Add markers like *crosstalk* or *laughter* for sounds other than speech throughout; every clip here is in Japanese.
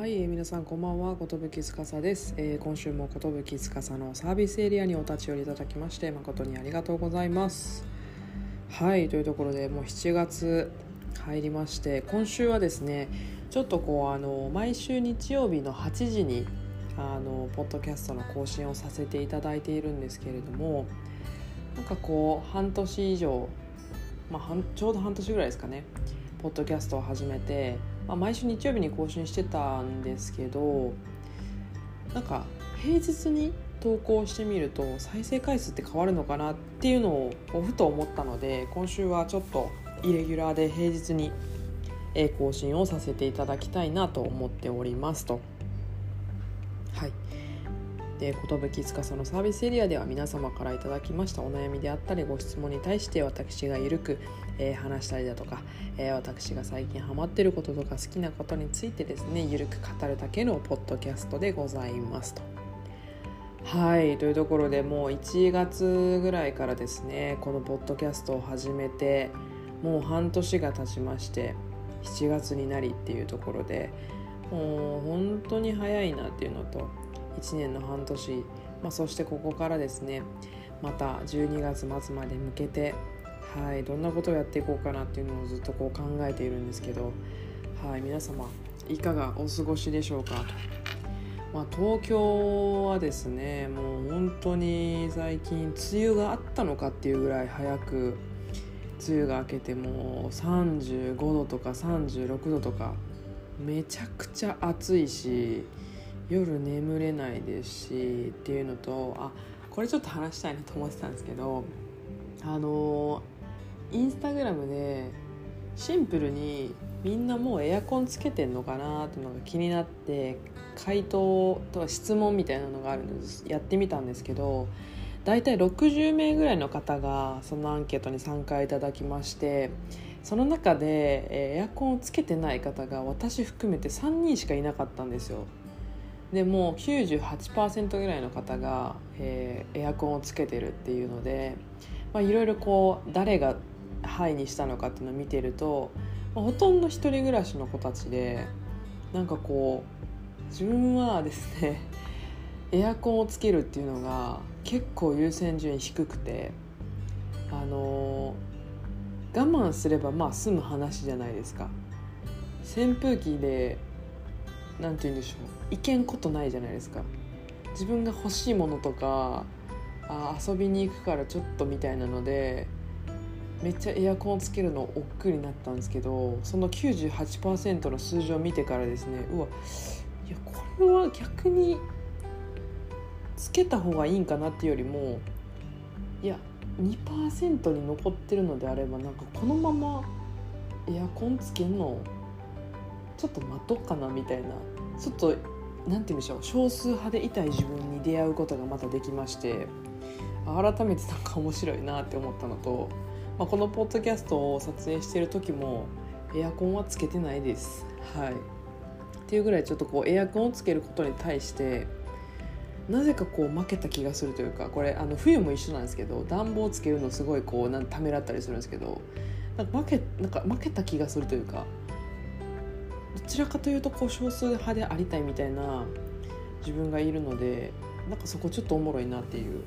はい、えー、皆さんこんばんは、ことぶきつかさです、えー、今週もことぶきつかさのサービスエリアにお立ち寄りいただきまして誠にありがとうございます。はいというところでもう7月入りまして今週はですねちょっとこうあの毎週日曜日の8時にあのポッドキャストの更新をさせていただいているんですけれどもなんかこう半年以上、まあ、ちょうど半年ぐらいですかねポッドキャストを始めてまあ、毎週日曜日に更新してたんですけどなんか平日に投稿してみると再生回数って変わるのかなっていうのをふと思ったので今週はちょっとイレギュラーで平日に更新をさせていただきたいなと思っておりますと。はいで寿司のサービスエリアでは皆様からいただきましたお悩みであったりご質問に対して私がゆるく、えー、話したりだとか、えー、私が最近ハマってることとか好きなことについてですねゆるく語るだけのポッドキャストでございますと。はいというところでもう1月ぐらいからですねこのポッドキャストを始めてもう半年が経ちまして7月になりっていうところでもう本当に早いなっていうのと1年の半年、まあ、そしてここからですねまた12月末まで向けてはいどんなことをやっていこうかなっていうのをずっとこう考えているんですけどはい皆様いかがお過ごしでしょうか？まあ、東京はですねもう本当に最近梅雨があったのかっていうぐらい早く梅雨が明けてもう35度とか36度とかめちゃくちゃ暑いし夜眠れないですしっていうのとあこれちょっと話したいなと思ってたんですけどあのインスタグラムでシンプルにみんなもうエアコンつけてんのかなっていうのが気になって回答とか質問みたいなのがあるのでやってみたんですけど大体60名ぐらいの方がそのアンケートに参加いただきましてその中でエアコンをつけてない方が私含めて3人しかいなかったんですよ。でもう98%ぐらいの方が、えー、エアコンをつけてるっていうので、いろいろこう誰が「はい」にしたのかっていうのを見てると、まあ、ほとんど一人暮らしの子たちでなんかこう自分はですね *laughs* エアコンをつけるっていうのが結構優先順位低くてあのー、我慢すればまあ済む話じゃないですか。扇風機で何て言うんでしょう。いけんことないじゃないですか。自分が欲しいものとかあ遊びに行くからちょっとみたいなのでめっちゃエアコンをつけるの億劫になったんですけどその98%の数字を見てからですねうわいやこれは逆につけた方がいいんかなっていうよりもいや2%に残ってるのであればなんかこのままエアコンつけんのちょっと待とうかなみたいなちょっと何て言うんでしょう少数派でいたい自分に出会うことがまたできまして改めてなんか面白いなって思ったのと、まあ、このポッドキャストを撮影してる時もエアコンはつけてないです。はい、っていうぐらいちょっとこうエアコンをつけることに対してなぜかこう負けた気がするというかこれあの冬も一緒なんですけど暖房つけるのすごいこうなんためらったりするんですけどなんか負けなんか負けた気がするというかどちらかというとこう少数派でありたいみたいな自分がいるのでなんかそこちょっとおもろいなっていう、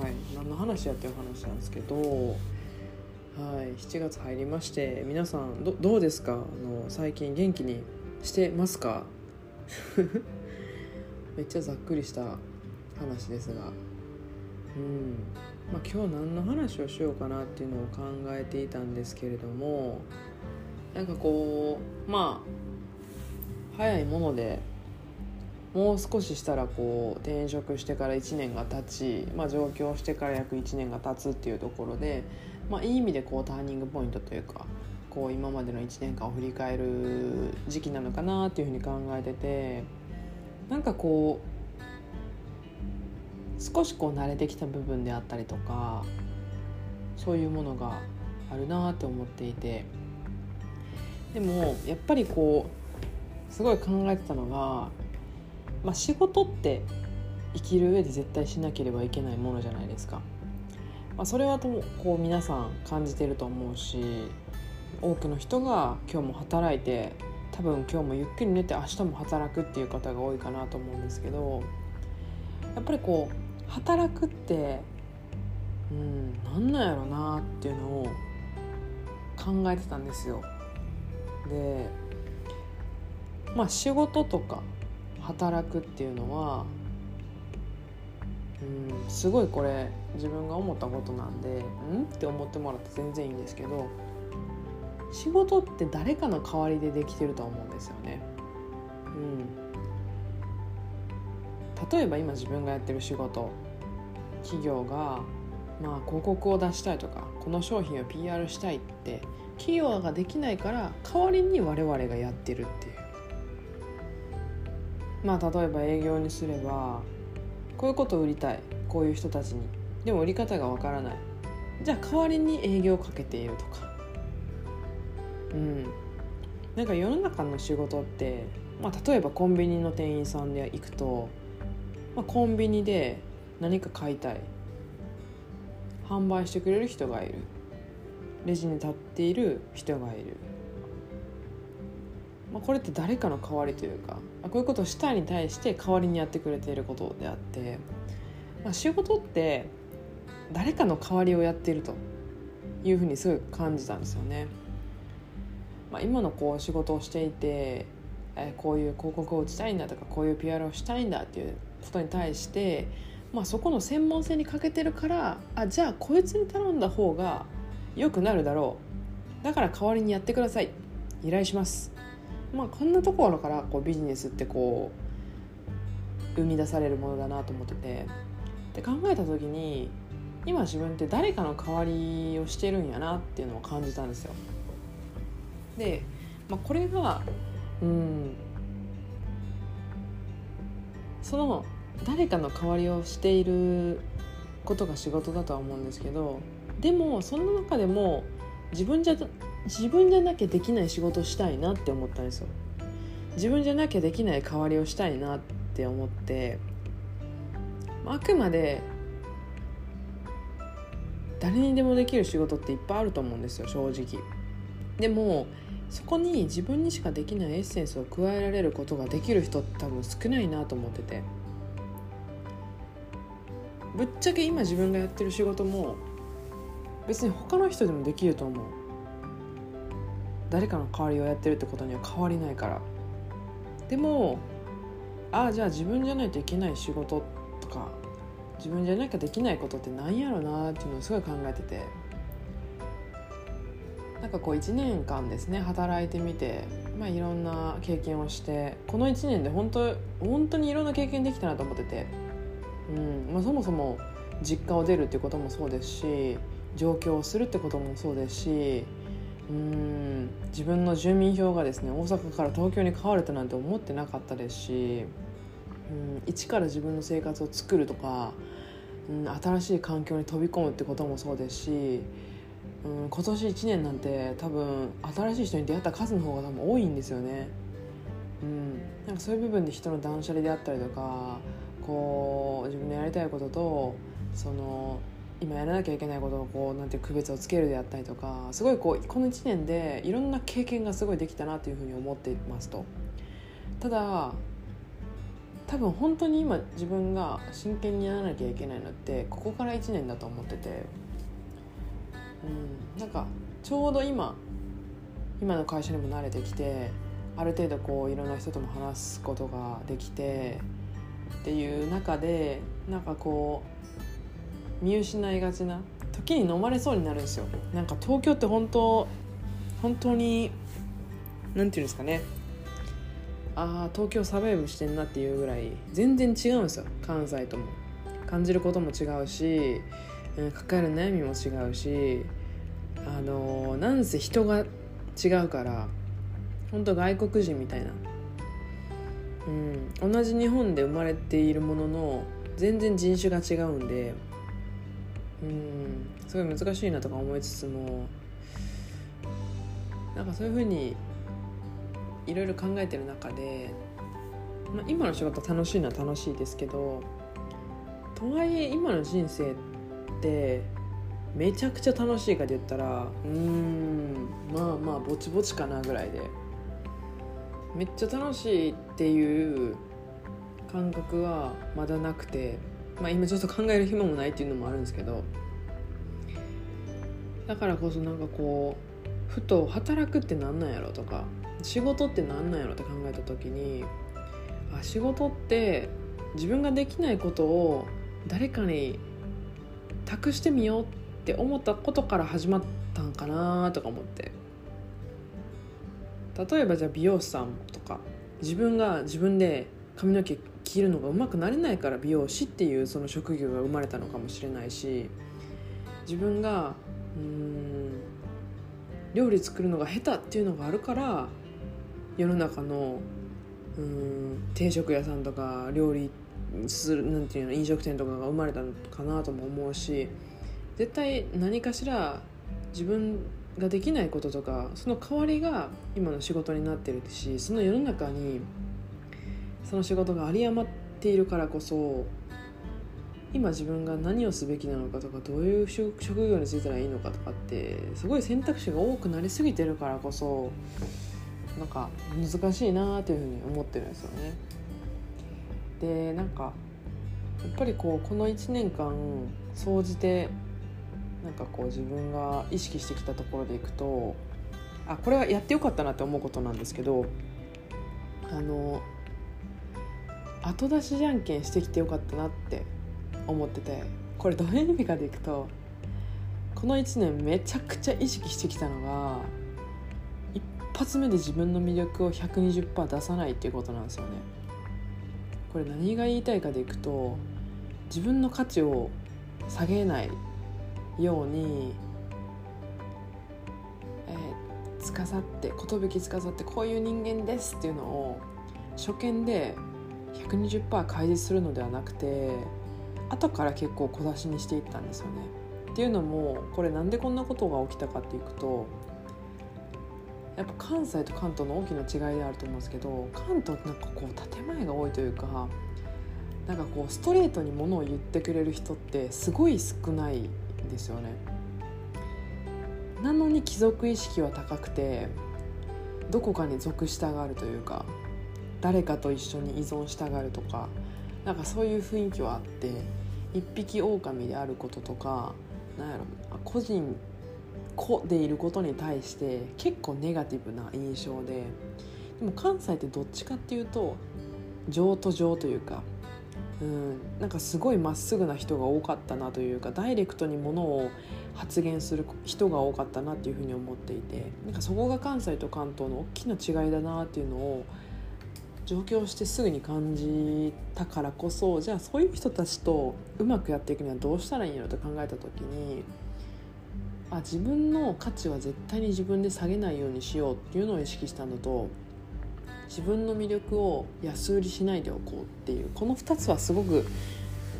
はい、何の話やっていう話なんですけど、はい、7月入りまして皆さんどどうですか？あの最近元気にしてますか？*laughs* めっちゃざっくりした話ですが。うん。まあ、今日何の話をしようかなっていうのを考えていたんですけれどもなんかこうまあ早いものでもう少ししたらこう転職してから1年が経ち、まあ、上京してから約1年が経つっていうところで、まあ、いい意味でこうターニングポイントというかこう今までの1年間を振り返る時期なのかなっていうふうに考えててなんかこう少しこう慣れてきた部分であったりとかそういうものがあるなって思っていて。でもやっぱりこうすごい考えてたのが、まあ、仕事って生きる上で絶対しなければいけないものじゃないですか。まあ、それはとこう皆さん感じてると思うし多くの人が今日も働いて多分今日もゆっくり寝て明日も働くっていう方が多いかなと思うんですけどやっぱりこう働くってうんなんなんやろなっていうのを考えてたんですよ。でまあ仕事とか働くっていうのはうんすごいこれ自分が思ったことなんでうん？って思ってもらって全然いいんですけど仕事って誰かの代わりでできてると思うんですよね。うん、例えば今自分がやってる仕事企業がまあ広告を出したいとかこの商品を PR したいって企業ができないから代わりに我々がやってるっていう。まあ例えば営業にすればこういうことを売りたいこういう人たちに。でも売り方がわからない。じゃあ代わりに営業をかけているとか。うん。なんか世の中の仕事って、まあ、例えばコンビニの店員さんで行くと、まあ、コンビニで何か買いたい。販売してくれる人がいるレジに立っている人がいる、まあ、これって誰かの代わりというかこういうことをしたいに対して代わりにやってくれていることであって、まあ、仕事って誰かの代わりをやっているというふうにすごい感じたんですよね。まあ、今のこう仕事をしていて、こういう広告を打ちたいんだとかこういう PR をしたいんだっていうことに対して、まあ、そこの専門性に欠けてるからあじゃあこいつに頼んだ方が良くなるだろう。だから代わりにやってください。依頼します。まあこんなところからこうビジネスってこう生み出されるものだなと思ってて。で考えた時に今自分って誰かの代わりをしてるんやなっていうのを感じたんですよ。で、まあ、これがうんその誰かの代わりをしていることが仕事だとは思うんですけどでもその中でも自分じゃ自分じゃなきゃできない仕事をしたいなって思ったんですよ。自分じゃなきゃできない代わりをしたいなって思ってあくまで誰にでもできる仕事っていっぱいあると思うんですよ正直。でもそこに自分にしかできないエッセンスを加えられることができる人って多分少ないなと思ってて。ぶっちゃけ今自分がやってる仕事も別に他の人でもできると思う。誰かの代わりをやってるってことには変わりないから。でもああじゃあ自分じゃないといけない仕事とか自分じゃなきゃできないことって何やろなっていうのをすごい考えてて。なんかこう1年間ですね働いてみて、まあ、いろんな経験をしてこの1年で本当本当にいろんな経験できたなと思ってて、うん。まあ、そもそも実家を出るってこともそうですし上京するってこともそうですしうん。自分の住民票がですね大阪から東京に変わるとなんて思ってなかったですしうん。一から自分の生活を作るとか、うん、新しい環境に飛び込むってこともそうですしうん、今年1年なんて多分新しい人に出会った数の方が多分多いんですよね。うん、なんかそういう部分で人の断捨離であったりとかこう自分のやりたいこととその今やらなきゃいけないことをこうなんて区別をつけるであったりとかすごいこうこの1年でいろんな経験がすごいできたなというふうに思っていますと。ただ多分本当に今自分が真剣にやらなきゃいけないのってここから1年だと思ってて。うん、なんかちょうど今今の会社にも慣れてきてある程度こういろんな人とも話すことができてっていう中でなんかこう見失いがちな時に飲まれそうになるんですよ。なんか東京って本当本当に何て言うんですかね。ああ東京サバイブしてんなっていうぐらい全然違うんですよ。関西とも。感じることも違うし抱える悩みも違うしあのなんせ人が違うから本当外国人みたいな、うん、同じ日本で生まれているものの全然人種が違うんで、うん、すごい難しいなとか思いつつもなんかそういうふうにいろいろ考えてる中で、まあ、今の仕事楽しいのは楽しいですけどとはいえ今の人生ってめちゃくちゃ楽しいかで言ったらうんまあまあぼちぼちかなぐらいで。めっちゃ楽しいっていう感覚はまだなくて、まあ、今ちょっと考える暇もないっていうのもあるんですけどだからこそなんかこうふと働くって何なんやろとか仕事って何なんやろって考えた時にあ仕事って自分ができないことを誰かに託してみようって思ったことから始まったんかなとか思って。例えばじゃあ美容師さんとか自分が自分で髪の毛切るのがうまくなれないから美容師っていうその職業が生まれたのかもしれないし自分がうん料理作るのが下手っていうのがあるから世の中のうん定食屋さんとか料理するなんていうの飲食店とかが生まれたのかなとも思うし絶対何かしら自分ができないこととかその代わりが今の仕事になってるしその世の中にその仕事が有り余っているからこそ今自分が何をすべきなのかとかどういう職業に就いたらいいのかとかってすごい選択肢が多くなりすぎてるからこそなんか難しいなっていうふうに思ってるんですよね。でなんかやっぱりこうこの1年間総じてなんかこう自分が意識してきたところでいくとあこれはやってよかったなって思うことなんですけどあの後出しじゃんけんしてきてよかったなって思っててこれどういう意味かでいくとこの1年めちゃくちゃ意識してきたのが一発目で自分の魅力を120%出さないっていうことなんですよね。これ何が言いたいかでいくと自分の価値を下げないように、えー、司って寿司ってこういう人間ですっていうのを初見で120%開示するのではなくて後から結構小出しにしていったんですよね。っていうのもこれなんでこんなことが起きたかっていくとやっぱ関西と関東の大きな違いであると思うんですけど関東ってなんかこう建前が多いというかなんかこうストレートにものを言ってくれる人ってすごい少ないですよね。なのに貴族意識は高くてどこかに属したがるというか誰かと一緒に依存したがるとかなんかそういう雰囲気はあって一匹狼であることとかなんやろ個人個でいることに対して結構ネガティブな印象ででも関西ってどっちかっていうと情と情というかうん。なんかすごいまっすぐな人が多かったなというかダイレクトにものを発言する人が多かったなっていうふうに思っていてなんかそこが関西と関東の大きな違いだなっていうのを上京してすぐに感じたからこそじゃあそういう人たちとうまくやっていくにはどうしたらいいんやろと考えた時にあ自分の価値は絶対に自分で下げないようにしようっていうのを意識したのと自分の魅力を安売りしないでおこうっていうこの2つはすごく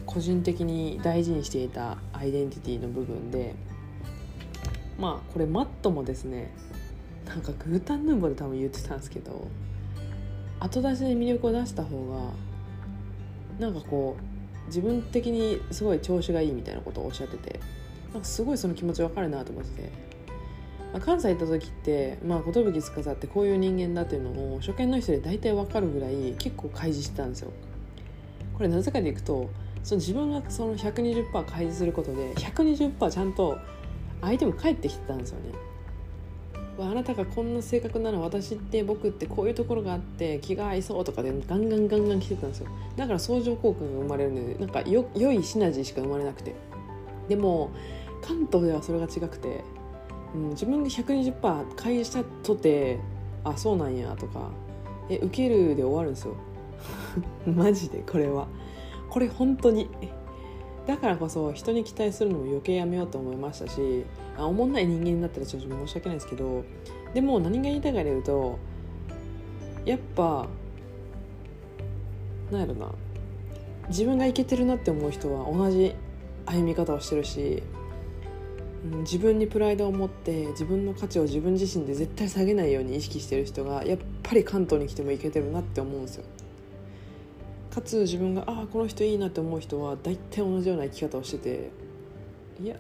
個人的に大事にしていたアイデンティティの部分でまあこれマットもですねなんかグータンヌーボで多分言ってたんですけど後出しで魅力を出した方がなんかこう自分的にすごい調子がいいみたいなことをおっしゃっててなんかすごいその気持ち分かるなと思ってて、まあ、関西行った時ってまあ寿司ってこういう人間だっていうのを初見の人で大体分かるぐらい結構開示してたんですよ。これなぜかでいくとその自分がその120%開示することで120%ちゃんと相手も返ってきてたんですよね。あなたがこんな性格なら私って僕ってこういうところがあって気が合いそうとかでガンガンガンガン来てたんですよ。だから相乗効果が生まれるのでなんかよ良いシナジーしか生まれなくて。でも関東ではそれが違くて、うん、自分で120%開したとてあそうなんやとかえ受けるで終わるんですよ。*laughs* マジでこれは。これ本当に。だからこそ人に期待するのも余計やめようと思いましたしあおもんない人間になったらちょっと申し訳ないですけどでも何が言いたいかで言うとやっぱなんやろな。自分がいけてるなって思う人は同じ歩み方をしてるし、うん、自分にプライドを持って自分の価値を自分自身で絶対下げないように意識してる人がやっぱり関東に来てもいけてるなって思うんですよ。かつ自分がああこの人いいなって思う人は大体同じような生き方をしてていや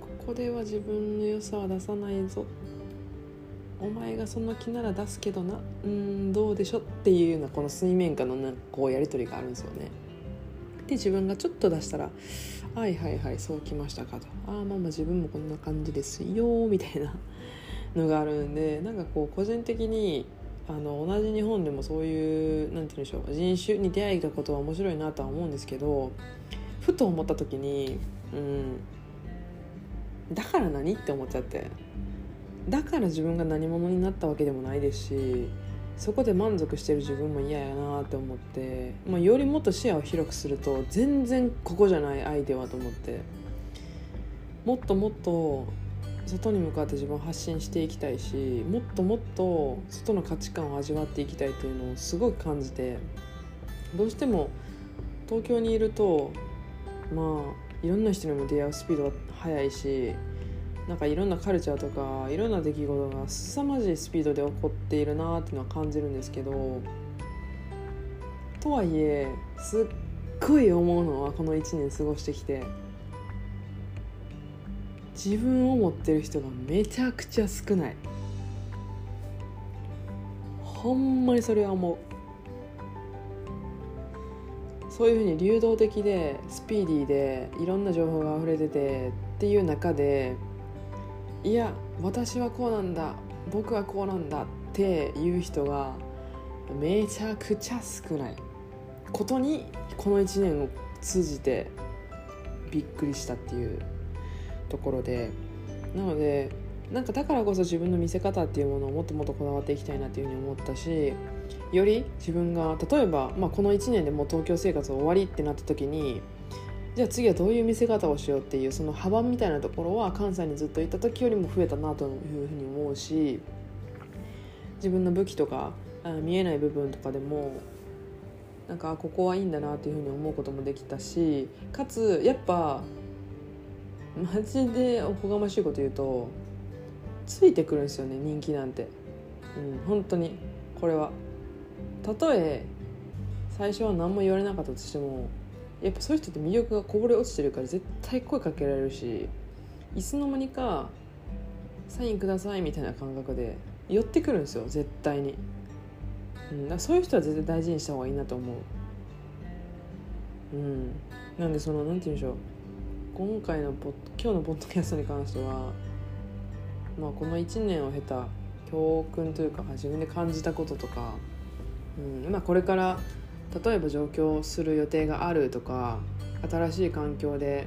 ここでは自分の良さは出さないぞお前がその気なら出すけどなうんどうでしょっていうようなこの水面下のなこうやり取りがあるんですよね。で自分がちょっと出したら「はいはいはいそうきましたか」と「ああまあまあ自分もこんな感じですよ」みたいなのがあるんでなんかこう個人的にあの同じ日本でもそういう何て言うんでしょう人種に出会えたことは面白いなとは思うんですけどふと思った時にうんだから何って思っちゃって。だから自分が何者になったわけでもないですしそこで満足してる自分も嫌やなって思って、まあ、よりもっと視野を広くすると全然ここじゃないアイデアと思ってもっともっと外に向かって自分を発信していきたいしもっともっと外の価値観を味わっていきたいというのをすごく感じてどうしても東京にいるとまあいろんな人にも出会うスピードが速いしなんかいろんなカルチャーとかいろんな出来事が凄まじいスピードで起こっているなっていうのは感じるんですけどとはいえすっごい思うのはこの1年過ごしてきて自分を持ってる人がめちゃくちゃ少ない。ほんまにそれは思う。そういうふうに流動的でスピーディーでいろんな情報が溢れててっていう中でいや私はこうなんだ僕はこうなんだっていう人がめちゃくちゃ少ない。ことにこの1年を通じてびっくりしたっていうところで。なのでなんかだからこそ自分の見せ方っていうものをもっともっとこだわっていきたいなっていうふうに思ったしより自分が例えば、まあ、この1年でもう東京生活終わりってなった時にじゃあ次はどういう見せ方をしようっていうその幅みたいなところは関西にずっといた時よりも増えたなというふうに思うし自分の武器とか見えない部分とかでもなんかここはいいんだなというふうに思うこともできたしかつやっぱマジでおこがましいこと言うとついてくるんですよね人気なんて。うん本当に。これは。たとえ最初は何も言われなかったとしてもやっぱそういう人って魅力がこぼれ落ちてるから絶対声かけられるしいつの間にかサインくださいみたいな感覚で寄ってくるんですよ絶対に、うん、だそういう人は絶対大事にした方がいいなと思う。うん。なんでそのなんて言うんでしょう。今回のポ今日のポッドキャストに関しては、まあ、この1年を経た教訓というか自分で感じたこととか、うんまあ、これから例えば上京する予定があるとか新しい環境で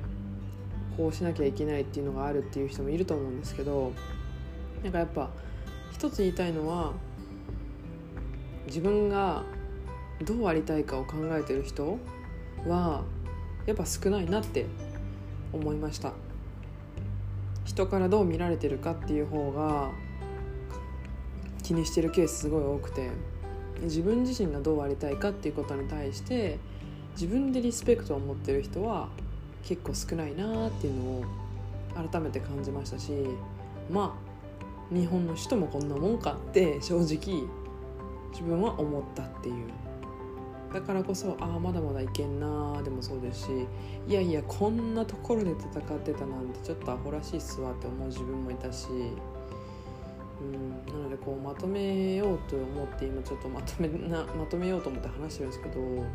こうしなきゃいけないっていうのがあるっていう人もいると思うんですけどなんかやっぱ一つ言いたいのは自分がどうありたいかを考えてる人はやっぱ少ないなって思いました。人からどう見られてるかっていう方が気にしてるケースすごい多くて。自分自身がどうありたいかっていうことに対して自分でリスペクトを持ってる人は結構少ないなっていうのを改めて感じましたしまあ日本の人もこんなもんかって正直自分は思ったっていう。だからこそああまだまだいけんなでもそうですしいやいやこんなところで戦ってたなんてちょっとアホらしいっすわって思う自分もいたしうんなのでこうまとめようと思って今ちょっとまとめな *laughs* まとめようと思って話してるんですけどうん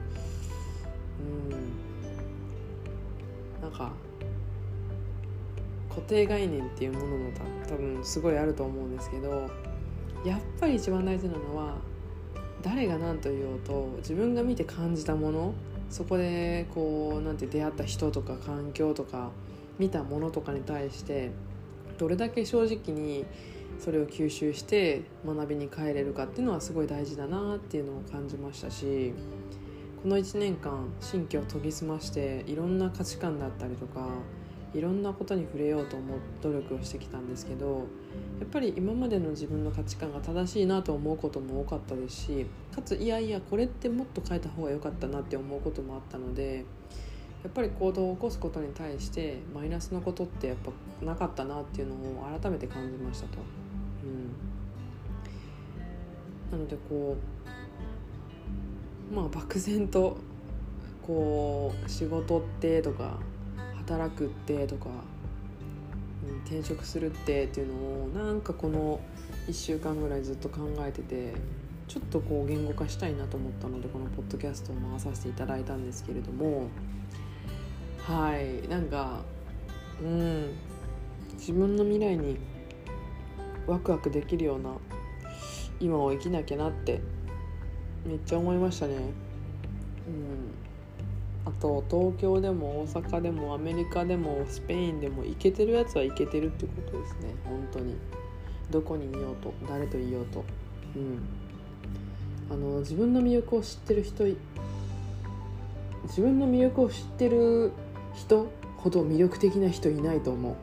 なんか固定概念っていうものも多分すごいあると思うんですけどやっぱり一番大事なのは誰が何と言おうと自分が見て感じたものそこでこうなんて出会った人とか環境とか見たものとかに対してどれだけ正直にそれを吸収して学びに帰れるかっていうのはすごい大事だなっていうのを感じましたしこの1年間新居を研ぎ澄ましていろんな価値観だったりとかいろんなことに触れようと思う努力をしてきたんですけどやっぱり今までの自分の価値観が正しいなと思うことも多かったですしかついやいやこれってもっと変えた方が良かったなって思うこともあったのでやっぱり行動を起こすことに対してマイナスのことってやっぱなかったなっていうのを改めて感じましたと。うん、なのでこうまあ漠然とこう仕事ってとか働くってとか、うん、転職するってっていうのをなんかこの1週間ぐらいずっと考えててちょっとこう言語化したいなと思ったのでこのポッドキャストを回させていただいたんですけれどもはいなんかうん。自分の未来にワクワクできるような今を生きなきゃなってめっちゃ思いましたね。うん、あと東京でも大阪でもアメリカでもスペインでも行けてるやつは行けてるってことですね。本当に。どこにいようと誰といようと。うん。あの自分の魅力を知ってる人自分の魅力を知ってる人ほど魅力的な人いないと思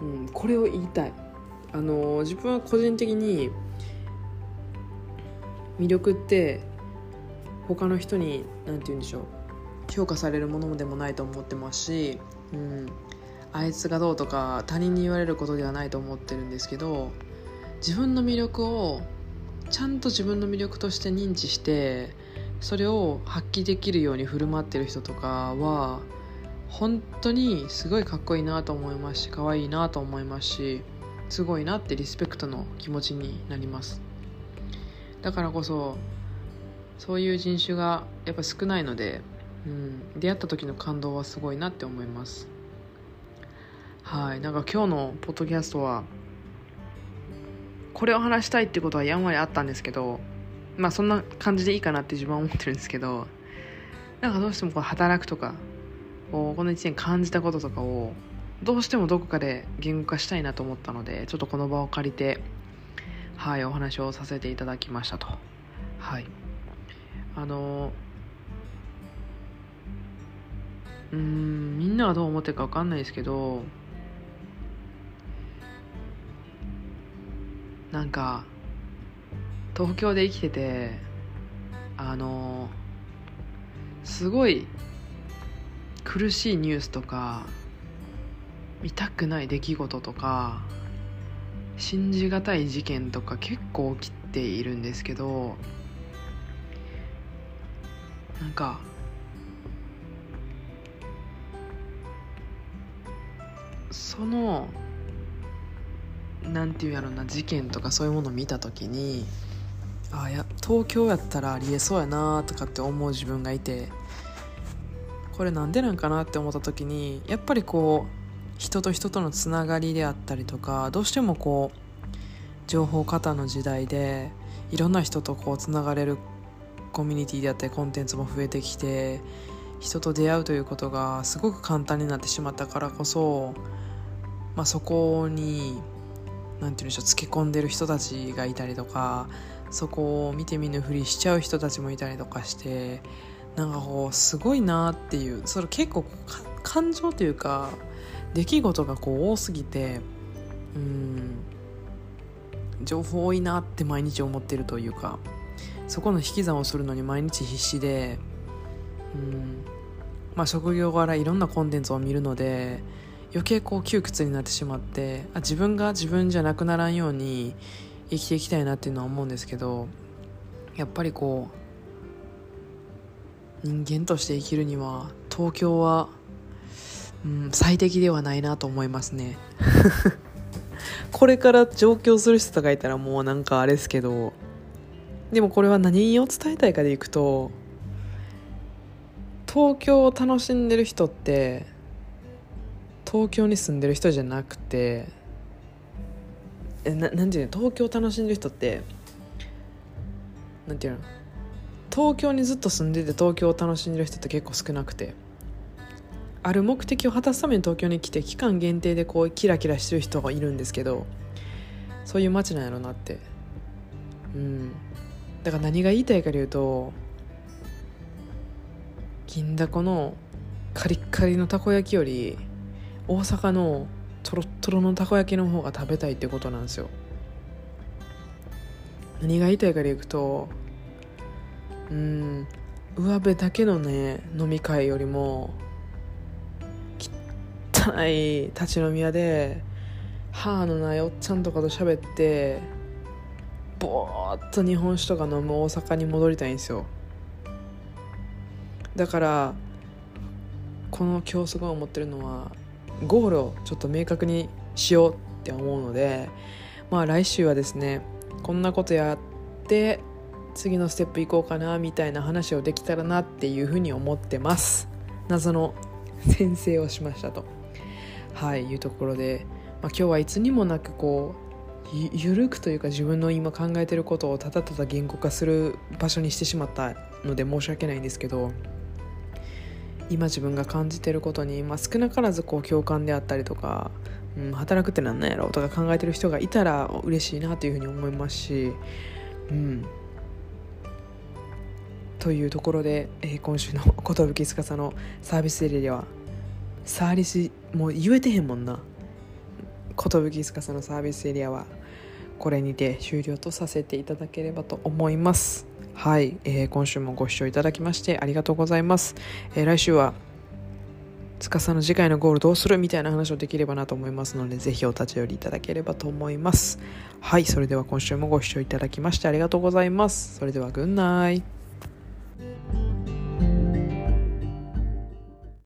う、うん、これを言いたい。あの自分は個人的に魅力って他の人に何て言うんでしょう。評価されるものでもないと思ってますし、うん、あいつがどうとか他人に言われることではないと思ってるんですけど自分の魅力をちゃんと自分の魅力として認知してそれを発揮できるように振る舞ってる人とかは本当にすごいかっこいいなと思いますし可愛いなと思いますしすごいなってリスペクトの気持ちになります。だからこそそういう人種がやっぱ少ないので、うん、出会った時の感動はすごいなって思います。はいなんか今日のポッドキャストはこれを話したいってことはやんわりあったんですけどまあそんな感じでいいかなって自分は思ってるんですけどなんかどうしてもこう働くとかこの1年感じたこととかをどうしてもどこかで言語化したいなと思ったのでちょっとこの場を借りてはいお話をさせていただきましたと。はい。あのうんみんなはどう思ってるか分かんないですけどなんか東京で生きててあのすごい苦しいニュースとか見たくない出来事とか信じがたい事件とか結構起きているんですけどなんかそのなんていうやろな事件とかそういうものを見た時にあや東京やったらありえそうやなとかって思う自分がいて。これなんでなんかなって思った時にやっぱりこう人と人とのつながりであったりとかどうしてもこう情報過多の時代でいろんな人とこうつながれるコミュニティであったりコンテンツも増えてきて人と出会うということがすごく簡単になってしまったからこそ、まあ、そこに何て言うんでしょうつけ込んでる人たちがいたりとかそこを見て見ぬふりしちゃう人たちもいたりとかしてなんかこうすごいなっていうそれ結構感情というか出来事がこう多すぎてうん情報多いなって毎日思ってるというかそこの引き算をするのに毎日必死でうんまあ職業柄いろんなコンテンツを見るので余計こう窮屈になってしまってあ自分が自分じゃなくならんように生きていきたいなっていうのは思うんですけどやっぱりこう人間として生きるには東京は、うん、最適ではないなと思いますね。*laughs* これから上京する人とかいたらもうなんかあれですけどでもこれは何を伝えたいかでいくと東京を楽しんでる人って東京に住んでる人じゃなくてえななんていうの？東京楽しんでる人ってなんていうの？東京にずっと住んでて東京を楽しんでる人って結構少なくて。ある目的を果たすために東京に来て期間限定でこうキラキラしてる人がいるんですけどそういう街なんやろなって。うん。だから何が言いたいかというと銀だこのカリッカリのたこ焼きより大阪のとろっとろのたこ焼きの方が食べたいってことなんですよ。何が言いたいかでいくとうん上辺だけのね飲み会よりも汚い立ち飲み屋で歯のないおっちゃんとかと喋ってぼーっと日本酒とか飲む大阪に戻りたいんですよ。だからこの今日すごい思ってるのはゴールをちょっと明確にしようって思うのでまあ来週はですねこんなことやって次のステップ行こうかなみたいな話をできたらなっていうふうに思ってます。謎の先生をしましたと。はいいうところで、まあ、今日はいつにもなくこうゆるくというか自分の今考えてることをただただ言語化する場所にしてしまったので申し訳ないんですけど今自分が感じてることに、まあ、少なからずこう共感であったりとか、うん、働くってなんなんやろとか考えてる人がいたら嬉しいなというふうに思いますし、うん、というところで、えー、今週の寿司のサービスエリアはサービスもう言えてへんもんな。寿司のサービスエリアはこれにて終了とさせていただければと思います。はい、えー、今週もご視聴いただきましてありがとうございます、えー、来週は司の次回のゴールどうするみたいな話をできればなと思いますのでぜひお立ち寄りいただければと思います。はいそれでは今週もご視聴いただきましてありがとうございます。それではグンナイ